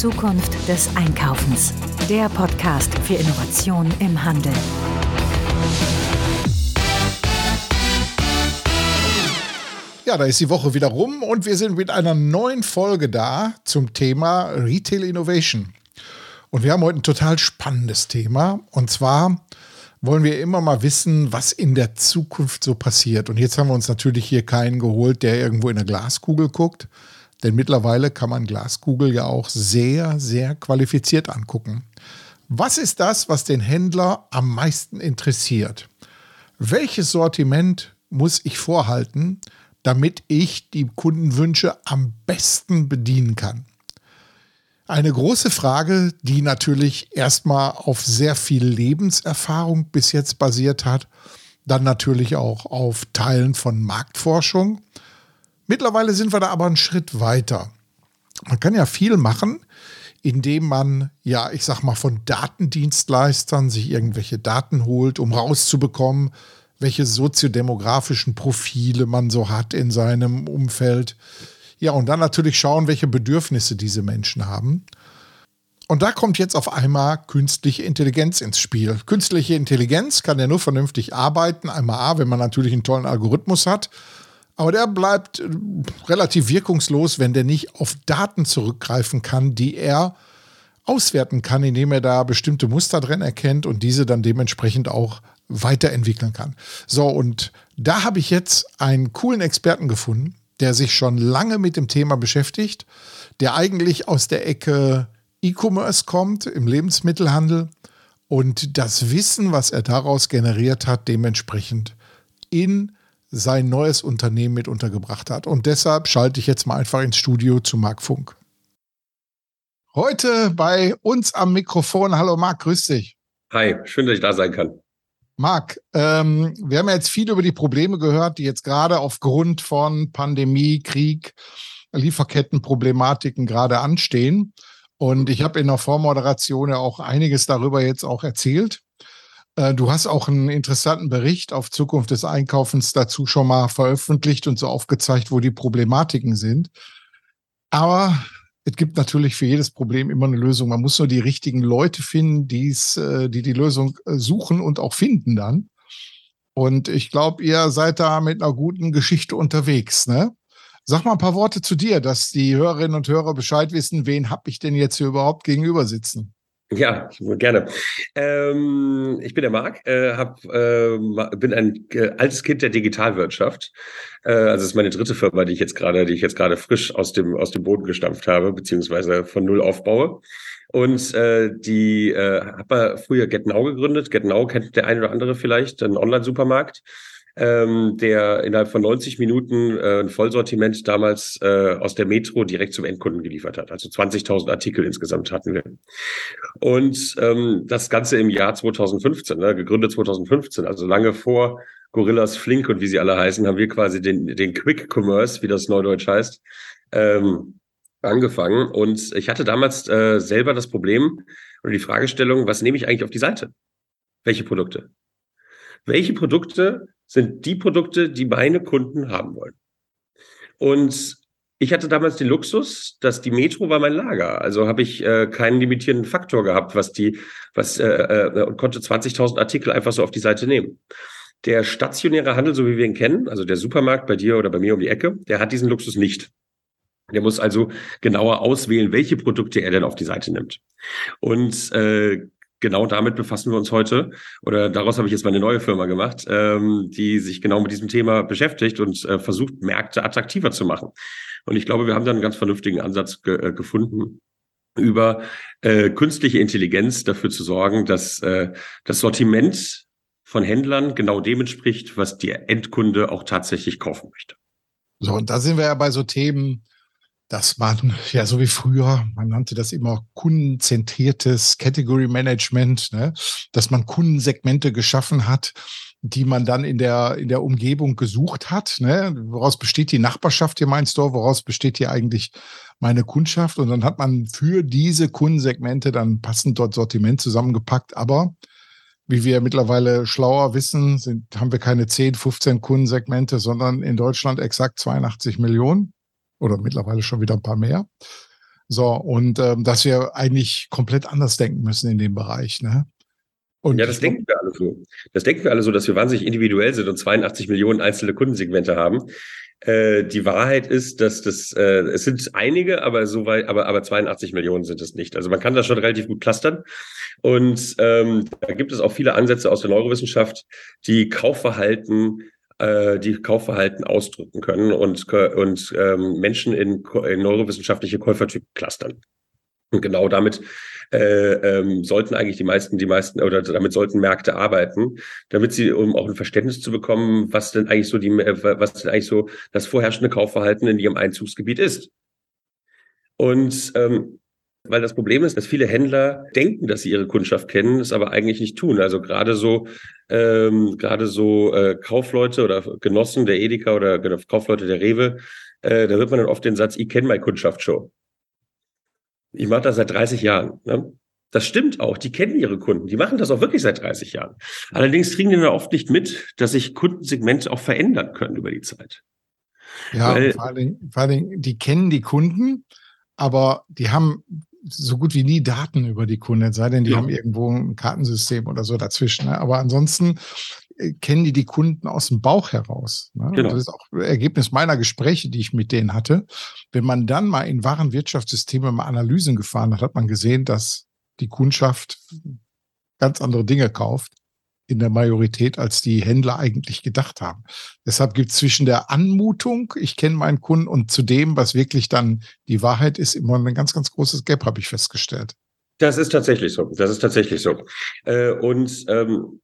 Zukunft des Einkaufens. Der Podcast für Innovation im Handel. Ja, da ist die Woche wieder rum und wir sind mit einer neuen Folge da zum Thema Retail Innovation. Und wir haben heute ein total spannendes Thema. Und zwar wollen wir immer mal wissen, was in der Zukunft so passiert. Und jetzt haben wir uns natürlich hier keinen geholt, der irgendwo in eine Glaskugel guckt. Denn mittlerweile kann man Glaskugel ja auch sehr, sehr qualifiziert angucken. Was ist das, was den Händler am meisten interessiert? Welches Sortiment muss ich vorhalten, damit ich die Kundenwünsche am besten bedienen kann? Eine große Frage, die natürlich erstmal auf sehr viel Lebenserfahrung bis jetzt basiert hat, dann natürlich auch auf Teilen von Marktforschung. Mittlerweile sind wir da aber einen Schritt weiter. Man kann ja viel machen, indem man, ja, ich sag mal, von Datendienstleistern sich irgendwelche Daten holt, um rauszubekommen, welche soziodemografischen Profile man so hat in seinem Umfeld ja, und dann natürlich schauen, welche Bedürfnisse diese Menschen haben. Und da kommt jetzt auf einmal künstliche Intelligenz ins Spiel. Künstliche Intelligenz kann ja nur vernünftig arbeiten. Einmal A, wenn man natürlich einen tollen Algorithmus hat. Aber der bleibt äh, relativ wirkungslos, wenn der nicht auf Daten zurückgreifen kann, die er auswerten kann, indem er da bestimmte Muster drin erkennt und diese dann dementsprechend auch weiterentwickeln kann. So, und da habe ich jetzt einen coolen Experten gefunden, der sich schon lange mit dem Thema beschäftigt, der eigentlich aus der Ecke E-Commerce kommt, im Lebensmittelhandel und das Wissen, was er daraus generiert hat, dementsprechend in sein neues Unternehmen mit untergebracht hat. Und deshalb schalte ich jetzt mal einfach ins Studio zu Marc Funk. Heute bei uns am Mikrofon. Hallo Marc, grüß dich. Hi, schön, dass ich da sein kann. Marc, ähm, wir haben ja jetzt viel über die Probleme gehört, die jetzt gerade aufgrund von Pandemie, Krieg, Lieferkettenproblematiken gerade anstehen. Und ich habe in der Vormoderation ja auch einiges darüber jetzt auch erzählt. Äh, du hast auch einen interessanten Bericht auf Zukunft des Einkaufens dazu schon mal veröffentlicht und so aufgezeigt, wo die Problematiken sind. Aber es gibt natürlich für jedes Problem immer eine Lösung. Man muss nur die richtigen Leute finden, die's, äh, die die Lösung äh, suchen und auch finden dann. Und ich glaube, ihr seid da mit einer guten Geschichte unterwegs. Ne? Sag mal ein paar Worte zu dir, dass die Hörerinnen und Hörer Bescheid wissen, wen habe ich denn jetzt hier überhaupt gegenüber sitzen? Ja, gerne. Ähm, ich bin der Marc, äh, hab, äh, bin ein äh, altes Kind der Digitalwirtschaft. Äh, also es ist meine dritte Firma, die ich jetzt gerade, die ich jetzt gerade frisch aus dem aus dem Boden gestampft habe, beziehungsweise von null aufbaue. Und äh, die äh, habe früher GetNow gegründet. GetNow kennt der eine oder andere vielleicht, ein Online-Supermarkt ähm, der innerhalb von 90 Minuten äh, ein Vollsortiment damals äh, aus der Metro direkt zum Endkunden geliefert hat. Also 20.000 Artikel insgesamt hatten wir. Und ähm, das Ganze im Jahr 2015, ne, gegründet 2015, also lange vor Gorillas Flink und wie sie alle heißen, haben wir quasi den, den Quick Commerce, wie das Neudeutsch heißt, ähm, angefangen. Und ich hatte damals äh, selber das Problem oder die Fragestellung, was nehme ich eigentlich auf die Seite? Welche Produkte? Welche Produkte sind die Produkte, die meine Kunden haben wollen. Und ich hatte damals den Luxus, dass die Metro war mein Lager. Also habe ich äh, keinen limitierenden Faktor gehabt, was die, was äh, äh, und konnte 20.000 Artikel einfach so auf die Seite nehmen. Der stationäre Handel, so wie wir ihn kennen, also der Supermarkt bei dir oder bei mir um die Ecke, der hat diesen Luxus nicht. Der muss also genauer auswählen, welche Produkte er denn auf die Seite nimmt. Und äh, genau damit befassen wir uns heute. Oder daraus habe ich jetzt meine neue Firma gemacht, ähm, die sich genau mit diesem Thema beschäftigt und äh, versucht, Märkte attraktiver zu machen. Und ich glaube, wir haben da einen ganz vernünftigen Ansatz ge äh, gefunden, über äh, künstliche Intelligenz dafür zu sorgen, dass äh, das Sortiment von Händlern genau dem entspricht, was der Endkunde auch tatsächlich kaufen möchte. So, und da sind wir ja bei so Themen, dass man, ja, so wie früher, man nannte das immer kundenzentriertes Category Management, ne? dass man Kundensegmente geschaffen hat, die man dann in der, in der Umgebung gesucht hat. Ne? Woraus besteht die Nachbarschaft hier mein Store? Woraus besteht hier eigentlich meine Kundschaft? Und dann hat man für diese Kundensegmente dann passend dort Sortiment zusammengepackt. Aber wie wir mittlerweile schlauer wissen, sind, haben wir keine 10, 15 Kundensegmente, sondern in Deutschland exakt 82 Millionen oder mittlerweile schon wieder ein paar mehr. So, und ähm, dass wir eigentlich komplett anders denken müssen in dem Bereich. Ne? Und ja, das denken wir alle so. Das denken wir alle so, dass wir wahnsinnig individuell sind und 82 Millionen einzelne Kundensegmente haben. Äh, die Wahrheit ist, dass das, äh, es sind einige, aber so weit, aber, aber 82 Millionen sind es nicht. Also man kann das schon relativ gut clustern. Und ähm, da gibt es auch viele Ansätze aus der Neurowissenschaft, die Kaufverhalten äh, die Kaufverhalten ausdrücken können und, und ähm, Menschen in, in neurowissenschaftliche Käufertypen clustern. Und genau damit äh, ähm, sollten eigentlich die meisten, die meisten oder damit sollten Märkte arbeiten, damit sie, um auch ein Verständnis zu bekommen, was denn eigentlich so die, was denn eigentlich so das vorherrschende Kaufverhalten in ihrem Einzugsgebiet ist. Und ähm, weil das Problem ist, dass viele Händler denken, dass sie ihre Kundschaft kennen, es aber eigentlich nicht tun. Also gerade so, ähm, gerade so äh, Kaufleute oder Genossen der Edeka oder Kaufleute der Rewe, äh, da wird man dann oft den Satz, ich kenne meine Kundschaft schon. Ich mache das seit 30 Jahren. Ne? Das stimmt auch, die kennen ihre Kunden, die machen das auch wirklich seit 30 Jahren. Allerdings kriegen die dann oft nicht mit, dass sich Kundensegmente auch verändern können über die Zeit. Ja, Weil, vor, allen Dingen, vor allen Dingen, die kennen die Kunden, aber die haben so gut wie nie Daten über die Kunden, sei denn die ja. haben irgendwo ein Kartensystem oder so dazwischen. Ne? Aber ansonsten äh, kennen die die Kunden aus dem Bauch heraus. Ne? Genau. Das ist auch Ergebnis meiner Gespräche, die ich mit denen hatte. Wenn man dann mal in wahren Wirtschaftssysteme mal Analysen gefahren hat, hat man gesehen, dass die Kundschaft ganz andere Dinge kauft in der Majorität, als die Händler eigentlich gedacht haben. Deshalb gibt es zwischen der Anmutung, ich kenne meinen Kunden, und zu dem, was wirklich dann die Wahrheit ist, immer ein ganz, ganz großes Gap, habe ich festgestellt. Das ist tatsächlich so. Das ist tatsächlich so. Äh, und ähm,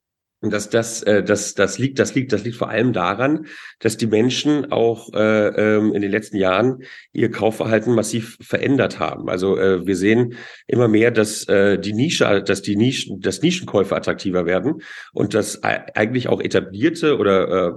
das, das, äh, das, das liegt, das liegt, das liegt vor allem daran, dass die Menschen auch äh, ähm, in den letzten Jahren ihr Kaufverhalten massiv verändert haben. Also äh, wir sehen immer mehr, dass äh, die Nische, dass die Nischen, dass Nischenkäufe attraktiver werden und dass eigentlich auch etablierte oder äh,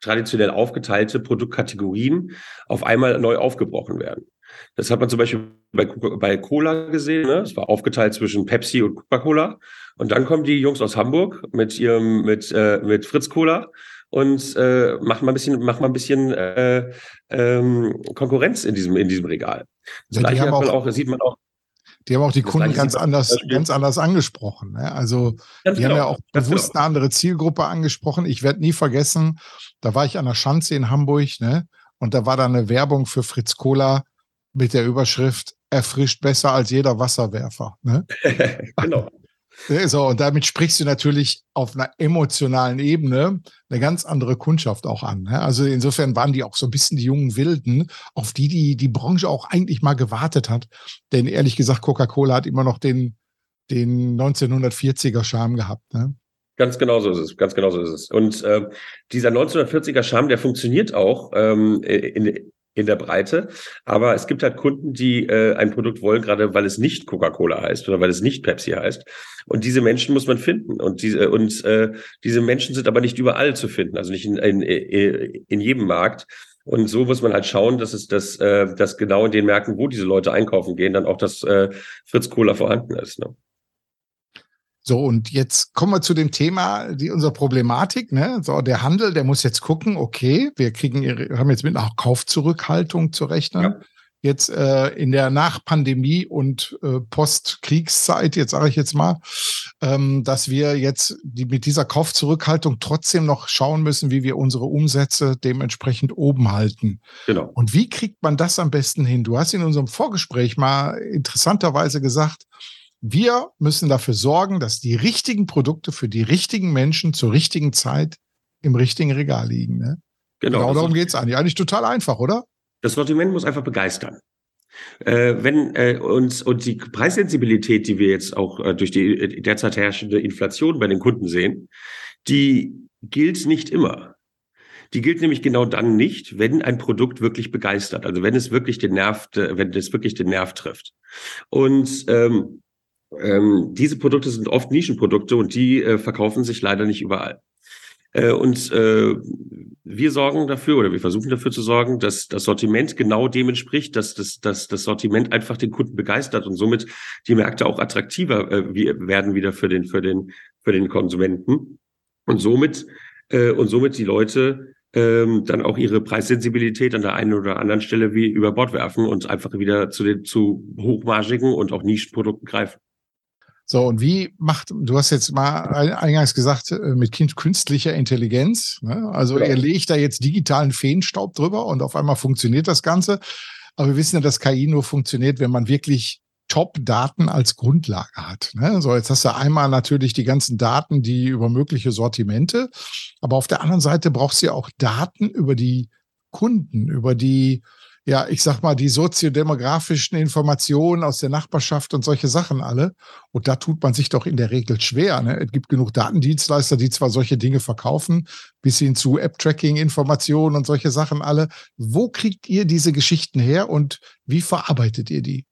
traditionell aufgeteilte Produktkategorien auf einmal neu aufgebrochen werden. Das hat man zum Beispiel bei, bei Cola gesehen. Ne? Es war aufgeteilt zwischen Pepsi und Coca-Cola. Und dann kommen die Jungs aus Hamburg mit ihrem mit äh, mit Fritz Cola und äh, machen mal ein bisschen machen mal ein bisschen äh, ähm, Konkurrenz in diesem in diesem Regal. Das ja, gleiche auch, auch, sieht man auch die haben auch die Kunden ganz anders, ganz anders angesprochen. Ne? Also ganz die genau, haben ja auch bewusst genau. eine andere Zielgruppe angesprochen. Ich werde nie vergessen, da war ich an der Schanze in Hamburg, ne? Und da war da eine Werbung für Fritz Cola mit der Überschrift erfrischt besser als jeder Wasserwerfer. Ne? genau. So, und damit sprichst du natürlich auf einer emotionalen Ebene eine ganz andere Kundschaft auch an. Ne? Also insofern waren die auch so ein bisschen die jungen Wilden, auf die die, die Branche auch eigentlich mal gewartet hat. Denn ehrlich gesagt, Coca-Cola hat immer noch den, den 1940er Charme gehabt. Ne? Ganz genau so ist es. Ganz genau so ist es. Und äh, dieser 1940er Charme, der funktioniert auch ähm, in, in der Breite. Aber es gibt halt Kunden, die äh, ein Produkt wollen, gerade weil es nicht Coca-Cola heißt oder weil es nicht Pepsi heißt. Und diese Menschen muss man finden. Und diese, und äh, diese Menschen sind aber nicht überall zu finden, also nicht in, in, in jedem Markt. Und so muss man halt schauen, dass es das, äh, dass genau in den Märkten, wo diese Leute einkaufen gehen, dann auch das äh, Fritz Cola vorhanden ist. Ne? So, und jetzt kommen wir zu dem Thema, die unserer Problematik, ne? So, der Handel, der muss jetzt gucken, okay, wir kriegen, haben jetzt mit einer Kaufzurückhaltung zu rechnen. Ja. Jetzt äh, in der Nachpandemie und äh, Postkriegszeit, jetzt sage ich jetzt mal, ähm, dass wir jetzt die, mit dieser Kaufzurückhaltung trotzdem noch schauen müssen, wie wir unsere Umsätze dementsprechend oben halten. Genau. Und wie kriegt man das am besten hin? Du hast in unserem Vorgespräch mal interessanterweise gesagt, wir müssen dafür sorgen, dass die richtigen Produkte für die richtigen Menschen zur richtigen Zeit im richtigen Regal liegen. Ne? Genau, genau darum geht es eigentlich. Eigentlich total einfach, oder? Das Sortiment muss einfach begeistern. Äh, wenn äh, uns und die Preissensibilität, die wir jetzt auch äh, durch die äh, derzeit herrschende Inflation bei den Kunden sehen, die gilt nicht immer. Die gilt nämlich genau dann nicht, wenn ein Produkt wirklich begeistert, also wenn es wirklich den Nerv, äh, wenn es wirklich den Nerv trifft. Und ähm, ähm, diese Produkte sind oft Nischenprodukte und die äh, verkaufen sich leider nicht überall. Äh, und äh, wir sorgen dafür oder wir versuchen dafür zu sorgen, dass das Sortiment genau dem entspricht, dass das, dass das Sortiment einfach den Kunden begeistert und somit die Märkte auch attraktiver äh, werden wieder für den, für den, für den Konsumenten. Und somit, äh, und somit die Leute ähm, dann auch ihre Preissensibilität an der einen oder anderen Stelle wie über Bord werfen und einfach wieder zu den zu hochmargigen und auch Nischenprodukten greifen. So, und wie macht, du hast jetzt mal eingangs gesagt, äh, mit Kind künstlicher Intelligenz. Ne? Also ja. ihr legt da jetzt digitalen Feenstaub drüber und auf einmal funktioniert das Ganze. Aber wir wissen ja, dass KI nur funktioniert, wenn man wirklich Top-Daten als Grundlage hat. Ne? So, jetzt hast du einmal natürlich die ganzen Daten, die über mögliche Sortimente, aber auf der anderen Seite brauchst du ja auch Daten über die Kunden, über die ja, ich sag mal, die soziodemografischen Informationen aus der Nachbarschaft und solche Sachen alle. Und da tut man sich doch in der Regel schwer. Ne? Es gibt genug Datendienstleister, die zwar solche Dinge verkaufen, bis hin zu App-Tracking-Informationen und solche Sachen alle. Wo kriegt ihr diese Geschichten her und wie verarbeitet ihr die?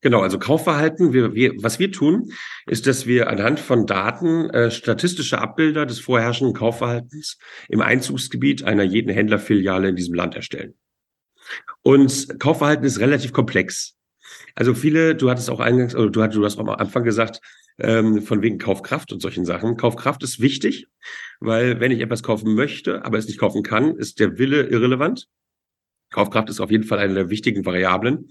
Genau, also Kaufverhalten, wir, wir, was wir tun, ist, dass wir anhand von Daten äh, statistische Abbilder des vorherrschenden Kaufverhaltens im Einzugsgebiet einer jeden Händlerfiliale in diesem Land erstellen. Und Kaufverhalten ist relativ komplex. Also viele, du hattest auch eingangs, oder du, hattest, du hast auch am Anfang gesagt, ähm, von wegen Kaufkraft und solchen Sachen. Kaufkraft ist wichtig, weil wenn ich etwas kaufen möchte, aber es nicht kaufen kann, ist der Wille irrelevant. Kaufkraft ist auf jeden Fall eine der wichtigen Variablen.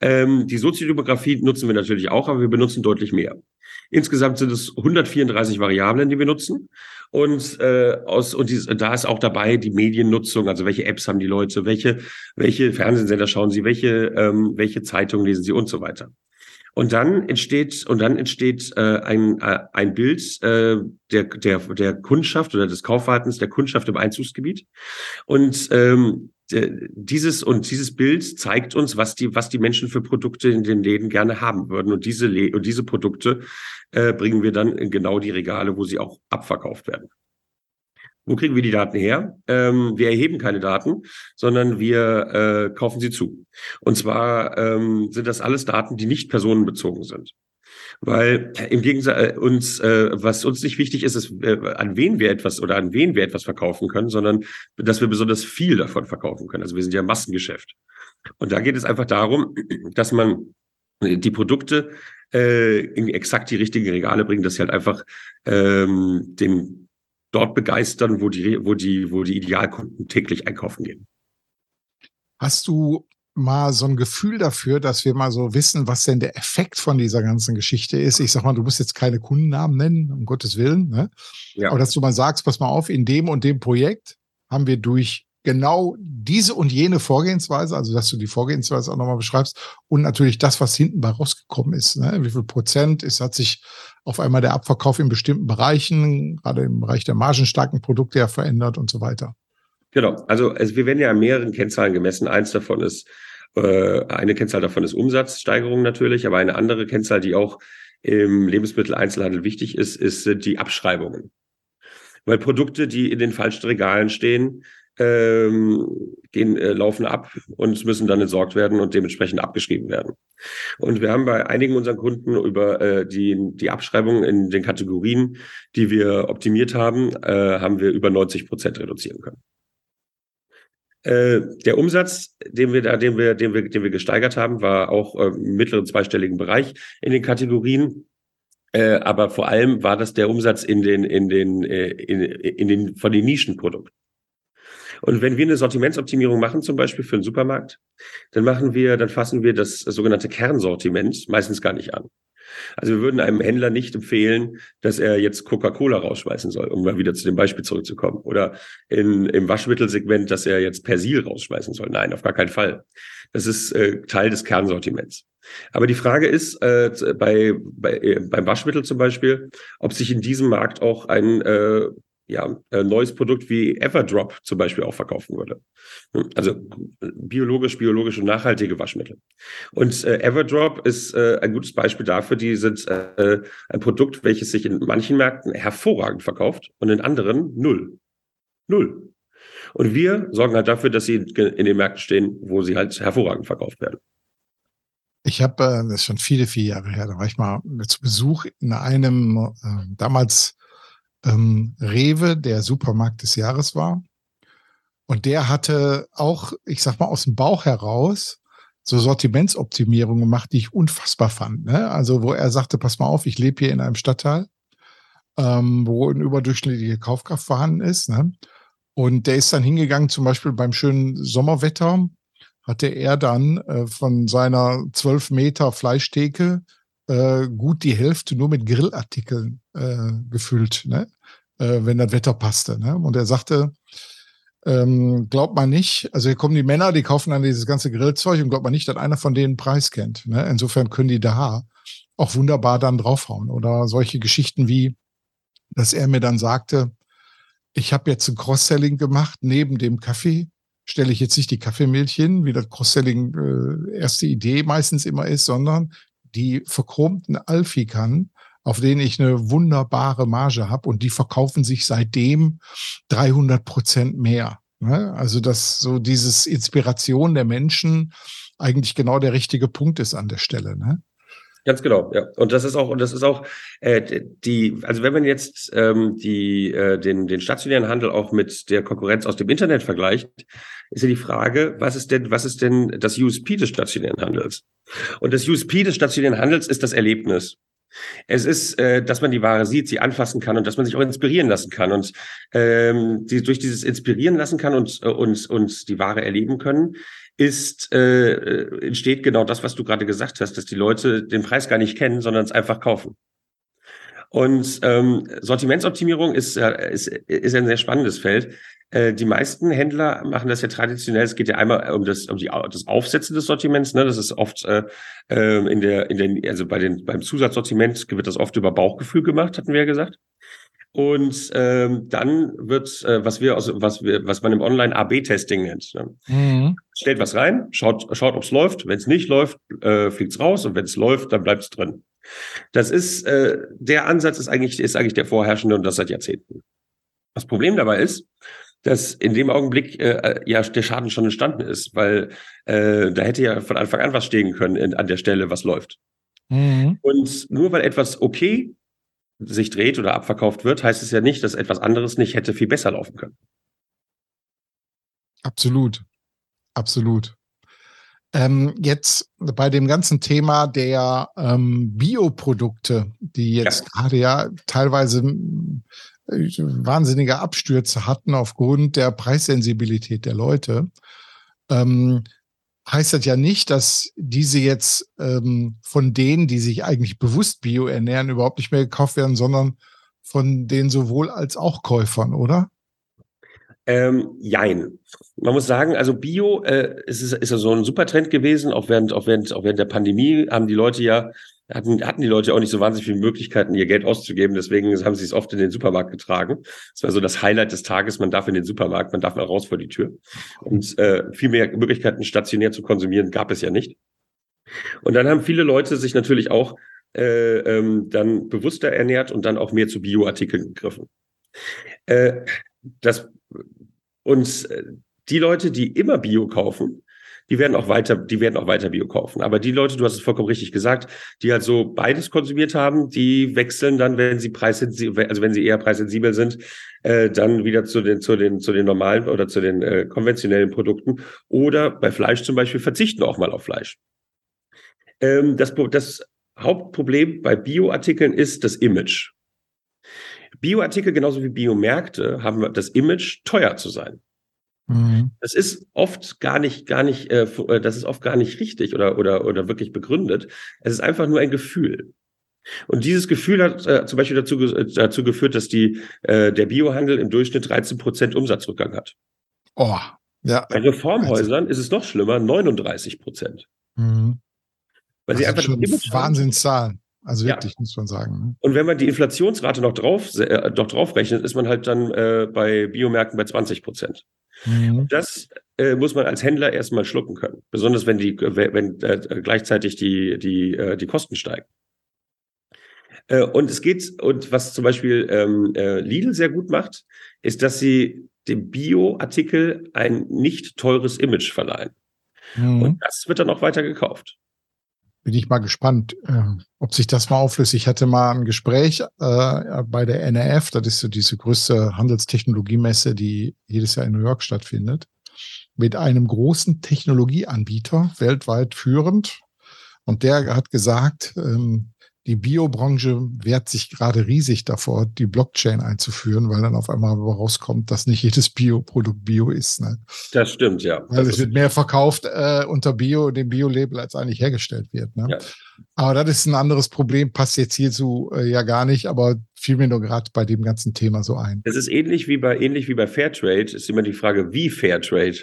Ähm, die Soziodemografie nutzen wir natürlich auch, aber wir benutzen deutlich mehr. Insgesamt sind es 134 Variablen, die wir nutzen. Und, äh, aus, und dies, da ist auch dabei die Mediennutzung, also welche Apps haben die Leute, welche, welche Fernsehsender schauen sie, welche, ähm, welche Zeitungen lesen sie und so weiter. Und dann entsteht und dann entsteht äh, ein, äh, ein Bild äh, der, der, der Kundschaft oder des Kaufverhaltens der Kundschaft im Einzugsgebiet. Und ähm, dieses und dieses Bild zeigt uns, was die, was die Menschen für Produkte in den Läden gerne haben würden. Und diese, und diese Produkte äh, bringen wir dann in genau die Regale, wo sie auch abverkauft werden. Wo kriegen wir die Daten her? Ähm, wir erheben keine Daten, sondern wir äh, kaufen sie zu. Und zwar ähm, sind das alles Daten, die nicht personenbezogen sind. Weil im Gegensatz äh, uns, äh, was uns nicht wichtig ist, ist, äh, an wen wir etwas oder an wen wir etwas verkaufen können, sondern dass wir besonders viel davon verkaufen können. Also wir sind ja Massengeschäft. Und da geht es einfach darum, dass man die Produkte äh, in exakt die richtigen Regale bringen, dass sie halt einfach ähm, den dort begeistern, wo die, wo die, wo die Idealkunden täglich einkaufen gehen. Hast du mal so ein Gefühl dafür, dass wir mal so wissen, was denn der Effekt von dieser ganzen Geschichte ist. Ich sag mal, du musst jetzt keine Kundennamen nennen, um Gottes Willen, ne? Ja. Aber dass du mal sagst, pass mal auf, in dem und dem Projekt haben wir durch genau diese und jene Vorgehensweise, also dass du die Vorgehensweise auch nochmal beschreibst und natürlich das, was hinten bei rausgekommen ist. Ne? Wie viel Prozent ist, hat sich auf einmal der Abverkauf in bestimmten Bereichen, gerade im Bereich der margenstarken Produkte ja verändert und so weiter. Genau, also, also wir werden ja an mehreren Kennzahlen gemessen. Eins davon ist, äh, eine Kennzahl davon ist Umsatzsteigerung natürlich, aber eine andere Kennzahl, die auch im Lebensmitteleinzelhandel wichtig ist, ist die Abschreibungen. Weil Produkte, die in den falschen Regalen stehen, ähm, gehen, äh, laufen ab und müssen dann entsorgt werden und dementsprechend abgeschrieben werden. Und wir haben bei einigen unseren Kunden über äh, die, die Abschreibung in den Kategorien, die wir optimiert haben, äh, haben wir über 90 Prozent reduzieren können. Äh, der Umsatz, den wir da, den wir, den wir, den wir gesteigert haben, war auch äh, im mittleren zweistelligen Bereich in den Kategorien. Äh, aber vor allem war das der Umsatz in den, in den, äh, in, in den, von den Nischenprodukten. Und wenn wir eine Sortimentsoptimierung machen, zum Beispiel für einen Supermarkt, dann machen wir, dann fassen wir das sogenannte Kernsortiment meistens gar nicht an. Also wir würden einem Händler nicht empfehlen, dass er jetzt Coca-Cola rausschmeißen soll, um mal wieder zu dem Beispiel zurückzukommen. Oder in, im Waschmittelsegment, dass er jetzt Persil rausschmeißen soll. Nein, auf gar keinen Fall. Das ist äh, Teil des Kernsortiments. Aber die Frage ist äh, bei, bei äh, beim Waschmittel zum Beispiel, ob sich in diesem Markt auch ein äh, ja, ein neues Produkt wie Everdrop zum Beispiel auch verkaufen würde. Also biologisch, biologisch und nachhaltige Waschmittel. Und äh, Everdrop ist äh, ein gutes Beispiel dafür. Die sind äh, ein Produkt, welches sich in manchen Märkten hervorragend verkauft und in anderen null. Null. Und wir sorgen halt dafür, dass sie in den Märkten stehen, wo sie halt hervorragend verkauft werden. Ich habe, äh, das ist schon viele, viele Jahre her, da war ich mal zu Besuch in einem äh, damals ähm, Rewe, der Supermarkt des Jahres war. Und der hatte auch, ich sag mal, aus dem Bauch heraus so Sortimentsoptimierungen gemacht, die ich unfassbar fand. Ne? Also, wo er sagte, pass mal auf, ich lebe hier in einem Stadtteil, ähm, wo eine überdurchschnittliche Kaufkraft vorhanden ist. Ne? Und der ist dann hingegangen, zum Beispiel beim schönen Sommerwetter, hatte er dann äh, von seiner 12 Meter Fleischtheke äh, gut die Hälfte nur mit Grillartikeln äh, gefüllt, ne? äh, wenn das Wetter passte. Ne? Und er sagte, ähm, glaubt man nicht, also hier kommen die Männer, die kaufen dann dieses ganze Grillzeug und glaubt man nicht, dass einer von denen Preis kennt. Ne? Insofern können die da auch wunderbar dann draufhauen. Oder solche Geschichten wie, dass er mir dann sagte, ich habe jetzt ein Cross-Selling gemacht, neben dem Kaffee stelle ich jetzt nicht die Kaffeemilch hin, wie das Cross-Selling äh, erste Idee meistens immer ist, sondern die verchromten Alfikan, auf denen ich eine wunderbare Marge habe und die verkaufen sich seitdem 300 Prozent mehr. Ne? Also dass so dieses Inspiration der Menschen eigentlich genau der richtige Punkt ist an der Stelle. Ne? Ganz genau, ja. Und das ist auch, und das ist auch äh, die, also wenn man jetzt ähm, die, äh, den, den stationären Handel auch mit der Konkurrenz aus dem Internet vergleicht, ist ja die Frage, was ist denn, was ist denn das USP des stationären Handels? Und das USP des stationären Handels ist das Erlebnis. Es ist, äh, dass man die Ware sieht, sie anfassen kann und dass man sich auch inspirieren lassen kann und ähm, die, durch dieses Inspirieren lassen kann und, äh, und, und die Ware erleben können, ist, äh, äh, entsteht genau das, was du gerade gesagt hast, dass die Leute den Preis gar nicht kennen, sondern es einfach kaufen. Und ähm, Sortimentsoptimierung ist, äh, ist, ist ein sehr spannendes Feld. Äh, die meisten Händler machen das ja traditionell. Es geht ja einmal um das, um die, das Aufsetzen des Sortiments. Ne? Das ist oft äh, ähm, in der, in den, also bei den, beim Zusatzsortiment wird das oft über Bauchgefühl gemacht, hatten wir ja gesagt. Und ähm, dann wird, äh, was wir, also, was wir, was man im Online-AB-Testing nennt. Ne? Mhm. Stellt was rein, schaut, schaut, ob es läuft. Wenn es nicht läuft, äh, fliegt's raus und wenn es läuft, dann bleibt es drin. Das ist äh, der Ansatz ist eigentlich ist eigentlich der vorherrschende und das seit Jahrzehnten. Das Problem dabei ist, dass in dem Augenblick äh, ja der Schaden schon entstanden ist, weil äh, da hätte ja von Anfang an was stehen können in, an der Stelle, was läuft. Mhm. Und nur weil etwas okay sich dreht oder abverkauft wird, heißt es ja nicht, dass etwas anderes nicht hätte viel besser laufen können. Absolut. Absolut. Ähm, jetzt bei dem ganzen Thema der ähm, Bioprodukte, die jetzt ja. gerade ja teilweise äh, wahnsinnige Abstürze hatten aufgrund der Preissensibilität der Leute. Ähm, heißt das ja nicht, dass diese jetzt ähm, von denen, die sich eigentlich bewusst Bio ernähren, überhaupt nicht mehr gekauft werden, sondern von den sowohl als auch Käufern, oder? Ähm, jein. Man muss sagen, also Bio äh, ist, ist ja so ein super Trend gewesen, auch während, auch während, auch während der Pandemie haben die Leute ja hatten, hatten die Leute auch nicht so wahnsinnig viele Möglichkeiten, ihr Geld auszugeben. Deswegen haben sie es oft in den Supermarkt getragen. Das war so das Highlight des Tages. Man darf in den Supermarkt, man darf mal raus vor die Tür. Und äh, viel mehr Möglichkeiten, stationär zu konsumieren, gab es ja nicht. Und dann haben viele Leute sich natürlich auch äh, ähm, dann bewusster ernährt und dann auch mehr zu Bioartikeln gegriffen. Äh, das, und äh, die Leute, die immer Bio kaufen, die werden auch weiter, die werden auch weiter Bio kaufen. Aber die Leute, du hast es vollkommen richtig gesagt, die halt so beides konsumiert haben, die wechseln dann, wenn sie preissensibel, also wenn sie eher preissensibel sind, äh, dann wieder zu den, zu den, zu den normalen oder zu den äh, konventionellen Produkten. Oder bei Fleisch zum Beispiel verzichten auch mal auf Fleisch. Ähm, das, das Hauptproblem bei Bioartikeln ist das Image. Bioartikel genauso wie Biomärkte haben das Image, teuer zu sein. Mhm. Das ist oft gar nicht, gar nicht, äh, äh, das ist oft gar nicht richtig oder, oder, oder wirklich begründet. Es ist einfach nur ein Gefühl. Und dieses Gefühl hat äh, zum Beispiel dazu, äh, dazu geführt, dass die, äh, der Biohandel im Durchschnitt 13 Prozent Umsatzrückgang hat. Oh, ja. Bei Reformhäusern ist es noch schlimmer, 39 Prozent. Mhm. Weil das sie einfach schon Wahnsinnszahlen. Also wirklich, ja. muss man sagen. Ne? Und wenn man die Inflationsrate noch drauf, äh, noch drauf rechnet, ist man halt dann äh, bei Biomärkten bei 20 Prozent. Mhm. Das äh, muss man als Händler erstmal schlucken können. Besonders wenn die, wenn äh, gleichzeitig die, die, äh, die Kosten steigen. Äh, und es geht, und was zum Beispiel ähm, äh, Lidl sehr gut macht, ist, dass sie dem Bio-Artikel ein nicht teures Image verleihen. Mhm. Und das wird dann auch weiter gekauft bin ich mal gespannt, äh, ob sich das mal auflöst. Ich hatte mal ein Gespräch äh, bei der NRF, das ist so diese größte Handelstechnologiemesse, die jedes Jahr in New York stattfindet, mit einem großen Technologieanbieter, weltweit führend. Und der hat gesagt, ähm, die Biobranche wehrt sich gerade riesig davor, die Blockchain einzuführen, weil dann auf einmal rauskommt, dass nicht jedes Bioprodukt Bio ist. Ne? Das stimmt, ja. Weil es wird mehr verkauft äh, unter Bio, dem Bio-Label, als eigentlich hergestellt wird. Ne? Ja. Aber das ist ein anderes Problem, passt jetzt hierzu äh, ja gar nicht, aber fiel mir nur gerade bei dem ganzen Thema so ein. Es ist ähnlich wie bei ähnlich wie bei Fairtrade, ist immer die Frage, wie Fairtrade.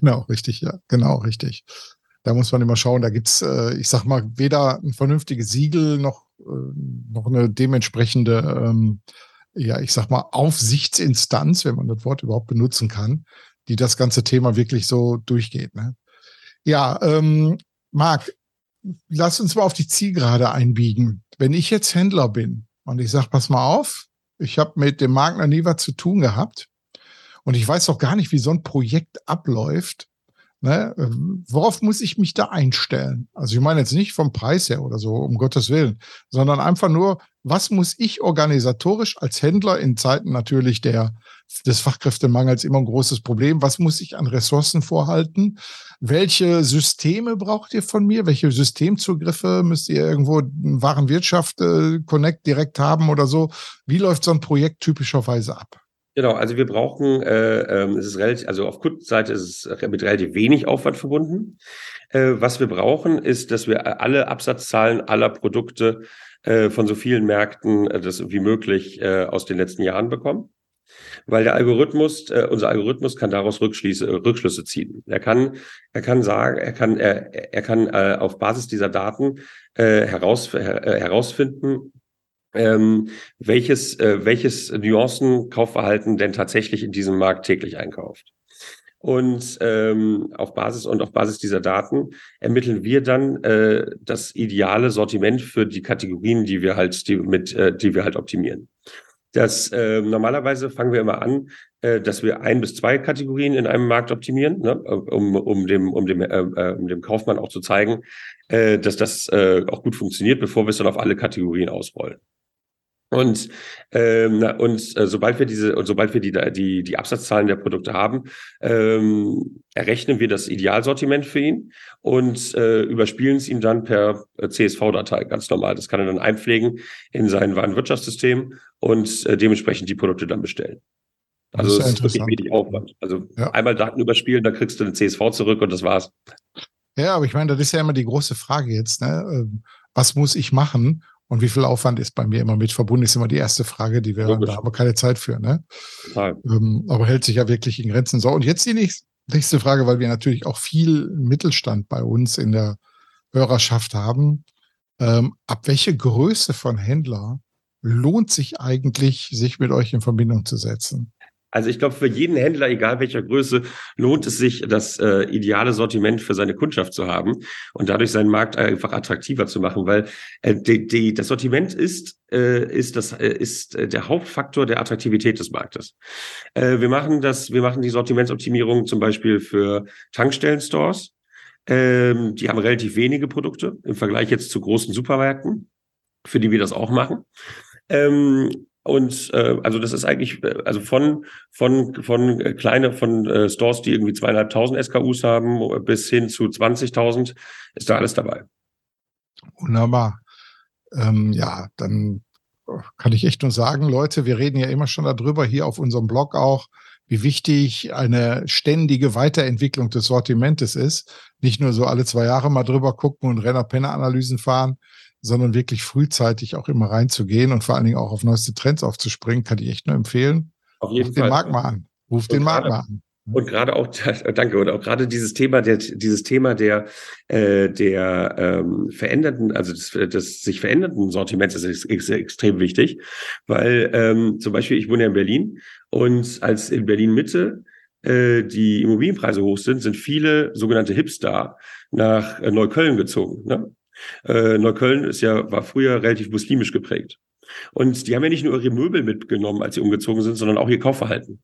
Genau, richtig, ja, genau, richtig. Da muss man immer schauen, da gibt's, äh, ich sag mal, weder ein vernünftiges Siegel noch, äh, noch eine dementsprechende, ähm, ja, ich sag mal, Aufsichtsinstanz, wenn man das Wort überhaupt benutzen kann, die das ganze Thema wirklich so durchgeht. Ne? Ja, ähm, Marc, lass uns mal auf die Zielgerade einbiegen. Wenn ich jetzt Händler bin und ich sag, pass mal auf, ich habe mit dem Markt noch nie was zu tun gehabt und ich weiß doch gar nicht, wie so ein Projekt abläuft, Ne? Worauf muss ich mich da einstellen? Also ich meine jetzt nicht vom Preis her oder so, um Gottes Willen, sondern einfach nur, was muss ich organisatorisch als Händler in Zeiten natürlich der, des Fachkräftemangels immer ein großes Problem, was muss ich an Ressourcen vorhalten? Welche Systeme braucht ihr von mir? Welche Systemzugriffe müsst ihr irgendwo Warenwirtschaft äh, Connect direkt haben oder so? Wie läuft so ein Projekt typischerweise ab? Genau, also wir brauchen, äh, äh, es ist relativ, also auf Kundenseite ist es mit relativ wenig Aufwand verbunden. Äh, was wir brauchen, ist, dass wir alle Absatzzahlen aller Produkte äh, von so vielen Märkten äh, das wie möglich äh, aus den letzten Jahren bekommen. Weil der Algorithmus, äh, unser Algorithmus kann daraus Rückschlüsse, äh, Rückschlüsse ziehen. Er kann, er kann sagen, er kann, er, er kann äh, auf Basis dieser Daten äh, heraus, her, äh, herausfinden, ähm, welches, äh, welches Nuancen-Kaufverhalten denn tatsächlich in diesem Markt täglich einkauft. Und ähm, auf Basis und auf Basis dieser Daten ermitteln wir dann äh, das ideale Sortiment für die Kategorien, die wir halt, die mit, äh, die wir halt optimieren. Das äh, normalerweise fangen wir immer an, äh, dass wir ein bis zwei Kategorien in einem Markt optimieren, ne, um, um dem, um dem, äh, äh, um dem Kaufmann auch zu zeigen, äh, dass das äh, auch gut funktioniert, bevor wir es dann auf alle Kategorien ausrollen. Und, ähm, und äh, sobald wir diese und sobald wir die, die, die Absatzzahlen der Produkte haben, ähm, errechnen wir das Idealsortiment für ihn und äh, überspielen es ihm dann per CSV-Datei, ganz normal. Das kann er dann einpflegen in sein Warenwirtschaftssystem und äh, dementsprechend die Produkte dann bestellen. Also es ist wirklich wenig Aufwand. Also ja. einmal Daten überspielen, dann kriegst du eine CSV zurück und das war's. Ja, aber ich meine, das ist ja immer die große Frage jetzt. Ne? Ähm, was muss ich machen? Und wie viel Aufwand ist bei mir immer mit verbunden, ist immer die erste Frage, die wir Logisch. da aber keine Zeit für. Ne? Ähm, aber hält sich ja wirklich in Grenzen. So, und jetzt die nächste Frage, weil wir natürlich auch viel Mittelstand bei uns in der Hörerschaft haben. Ähm, ab welche Größe von Händler lohnt sich eigentlich, sich mit euch in Verbindung zu setzen? Also ich glaube, für jeden Händler, egal welcher Größe, lohnt es sich, das äh, ideale Sortiment für seine Kundschaft zu haben und dadurch seinen Markt einfach attraktiver zu machen, weil äh, die, die, das Sortiment ist äh, ist das äh, ist äh, der Hauptfaktor der Attraktivität des Marktes. Äh, wir machen das, wir machen die Sortimentsoptimierung zum Beispiel für Tankstellenstores. Ähm, die haben relativ wenige Produkte im Vergleich jetzt zu großen Supermärkten, für die wir das auch machen. Ähm, und äh, also das ist eigentlich, äh, also von, von, von äh, kleine, von äh, Stores, die irgendwie zweieinhalbtausend SKUs haben, bis hin zu 20.000, ist da alles dabei. Wunderbar. Ähm, ja, dann kann ich echt nur sagen, Leute, wir reden ja immer schon darüber, hier auf unserem Blog auch, wie wichtig eine ständige Weiterentwicklung des Sortimentes ist. Nicht nur so alle zwei Jahre mal drüber gucken und Renner-Penner-Analysen fahren, sondern wirklich frühzeitig auch immer reinzugehen und vor allen Dingen auch auf neueste Trends aufzuspringen, kann ich echt nur empfehlen. Auf jeden Ruf Fall. den Markt mal an. Ruf den Markt mal an. Und gerade auch, danke, und auch gerade dieses Thema, der, dieses Thema der, äh, der ähm, veränderten, also des, des sich verändernden Sortiments ist, ist extrem wichtig, weil ähm, zum Beispiel ich wohne ja in Berlin und als in Berlin Mitte äh, die Immobilienpreise hoch sind, sind viele sogenannte Hipster nach äh, Neukölln gezogen. Ne? Äh, Neukölln ist ja, war früher relativ muslimisch geprägt. Und die haben ja nicht nur ihre Möbel mitgenommen, als sie umgezogen sind, sondern auch ihr Kaufverhalten.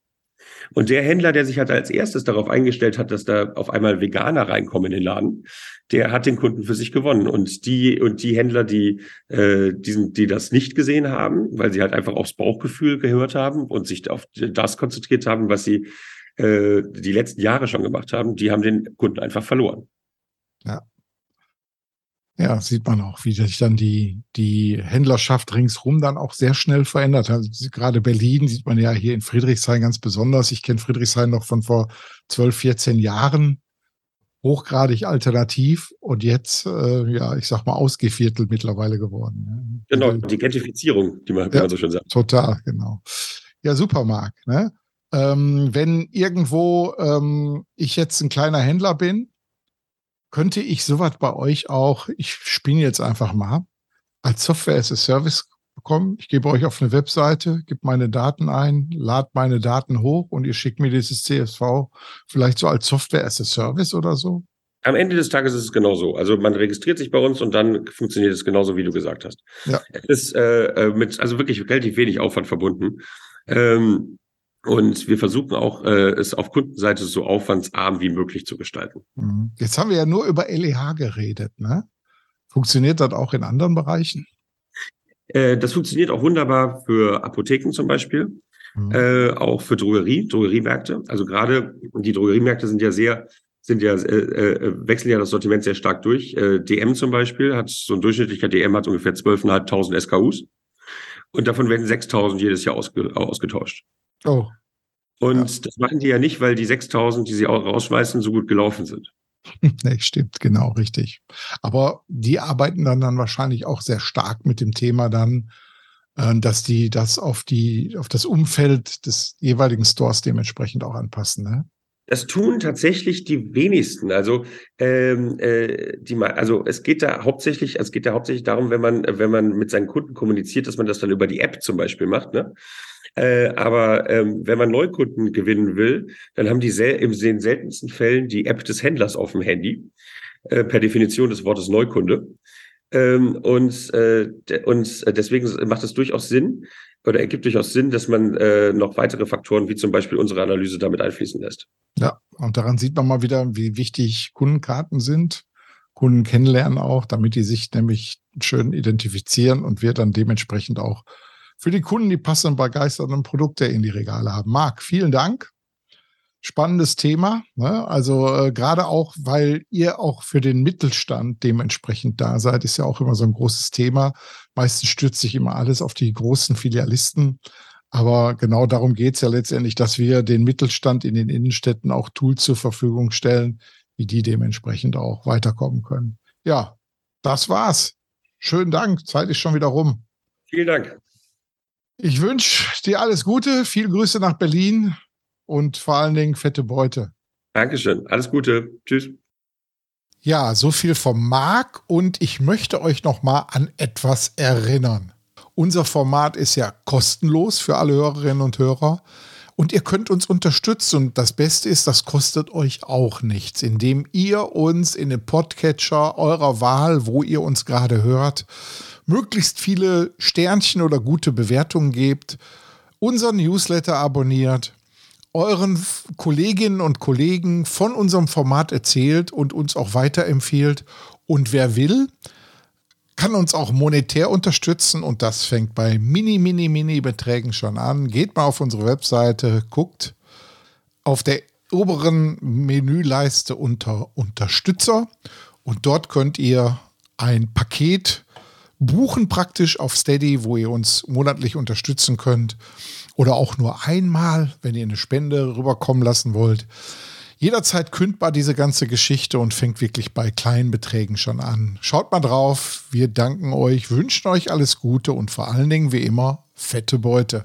Und der Händler, der sich halt als erstes darauf eingestellt hat, dass da auf einmal Veganer reinkommen in den Laden, der hat den Kunden für sich gewonnen. Und die und die Händler, die äh, diesen, die das nicht gesehen haben, weil sie halt einfach aufs Bauchgefühl gehört haben und sich auf das konzentriert haben, was sie äh, die letzten Jahre schon gemacht haben, die haben den Kunden einfach verloren. Ja, Ja, sieht man auch, wie sich dann die, die Händlerschaft ringsrum dann auch sehr schnell verändert hat. Also gerade Berlin sieht man ja hier in Friedrichshain ganz besonders. Ich kenne Friedrichshain noch von vor 12, 14 Jahren. Hochgradig alternativ und jetzt, äh, ja, ich sag mal, Ausgeviertel mittlerweile geworden. Ja. Genau, die Gentrifizierung, die man, ja, so schön sagt. Total, genau. Ja, super, Marc. Ne? Ähm, wenn irgendwo ähm, ich jetzt ein kleiner Händler bin, könnte ich sowas bei euch auch, ich spinne jetzt einfach mal, als Software as a Service bekommen? Ich gebe euch auf eine Webseite, gebe meine Daten ein, lade meine Daten hoch und ihr schickt mir dieses CSV vielleicht so als Software as a Service oder so? Am Ende des Tages ist es genauso. Also man registriert sich bei uns und dann funktioniert es genauso, wie du gesagt hast. Ja. Es ist äh, äh mit also wirklich relativ wenig Aufwand verbunden. Ähm, und wir versuchen auch, äh, es auf Kundenseite so aufwandsarm wie möglich zu gestalten. Mhm. Jetzt haben wir ja nur über LEH geredet, ne? Funktioniert das auch in anderen Bereichen? Äh, das funktioniert auch wunderbar für Apotheken zum Beispiel, mhm. äh, auch für Drogerie, Drogeriemärkte. Also gerade die Drogeriemärkte sind ja sehr, sind ja, äh, äh, wechseln ja das Sortiment sehr stark durch. Äh, DM zum Beispiel hat so ein durchschnittlicher DM hat ungefähr 12.500 SKUs. Und davon werden 6000 jedes Jahr ausge, ausgetauscht. Oh. Und ja. das machen die ja nicht, weil die 6000, die sie auch rausschmeißen, so gut gelaufen sind. nee, stimmt, genau, richtig. Aber die arbeiten dann, dann wahrscheinlich auch sehr stark mit dem Thema dann, äh, dass die das auf die, auf das Umfeld des jeweiligen Stores dementsprechend auch anpassen, ne? Das tun tatsächlich die wenigsten. Also, ähm, äh, die, also es geht da hauptsächlich, es geht da hauptsächlich darum, wenn man, wenn man mit seinen Kunden kommuniziert, dass man das dann über die App zum Beispiel macht. Ne? Äh, aber ähm, wenn man Neukunden gewinnen will, dann haben die sel in den seltensten Fällen die App des Händlers auf dem Handy, äh, per Definition des Wortes Neukunde. Ähm, und, äh, und deswegen macht es durchaus Sinn oder ergibt durchaus Sinn, dass man äh, noch weitere Faktoren wie zum Beispiel unsere Analyse damit einfließen lässt. Ja, und daran sieht man mal wieder, wie wichtig Kundenkarten sind. Kunden kennenlernen auch, damit die sich nämlich schön identifizieren und wir dann dementsprechend auch für die Kunden die passenden begeisternden Produkte in die Regale haben. Marc, vielen Dank. Spannendes Thema. Ne? Also äh, gerade auch, weil ihr auch für den Mittelstand dementsprechend da seid, ist ja auch immer so ein großes Thema. Meistens stürzt sich immer alles auf die großen Filialisten. Aber genau darum geht es ja letztendlich, dass wir den Mittelstand in den Innenstädten auch Tools zur Verfügung stellen, wie die dementsprechend auch weiterkommen können. Ja, das war's. Schönen Dank. Zeit ist schon wieder rum. Vielen Dank. Ich wünsche dir alles Gute, viel Grüße nach Berlin und vor allen Dingen fette Beute. Dankeschön, alles Gute. Tschüss. Ja, so viel vom Marc und ich möchte euch noch mal an etwas erinnern. Unser Format ist ja kostenlos für alle Hörerinnen und Hörer. Und ihr könnt uns unterstützen. Und das Beste ist, das kostet euch auch nichts, indem ihr uns in den Podcatcher eurer Wahl, wo ihr uns gerade hört, möglichst viele Sternchen oder gute Bewertungen gebt, unseren Newsletter abonniert, euren Kolleginnen und Kollegen von unserem Format erzählt und uns auch weiterempfiehlt. Und wer will, kann uns auch monetär unterstützen und das fängt bei mini, mini, mini Beträgen schon an. Geht mal auf unsere Webseite, guckt auf der oberen Menüleiste unter Unterstützer und dort könnt ihr ein Paket buchen praktisch auf Steady, wo ihr uns monatlich unterstützen könnt oder auch nur einmal, wenn ihr eine Spende rüberkommen lassen wollt. Jederzeit kündbar diese ganze Geschichte und fängt wirklich bei kleinen Beträgen schon an. Schaut mal drauf. Wir danken euch, wünschen euch alles Gute und vor allen Dingen wie immer fette Beute.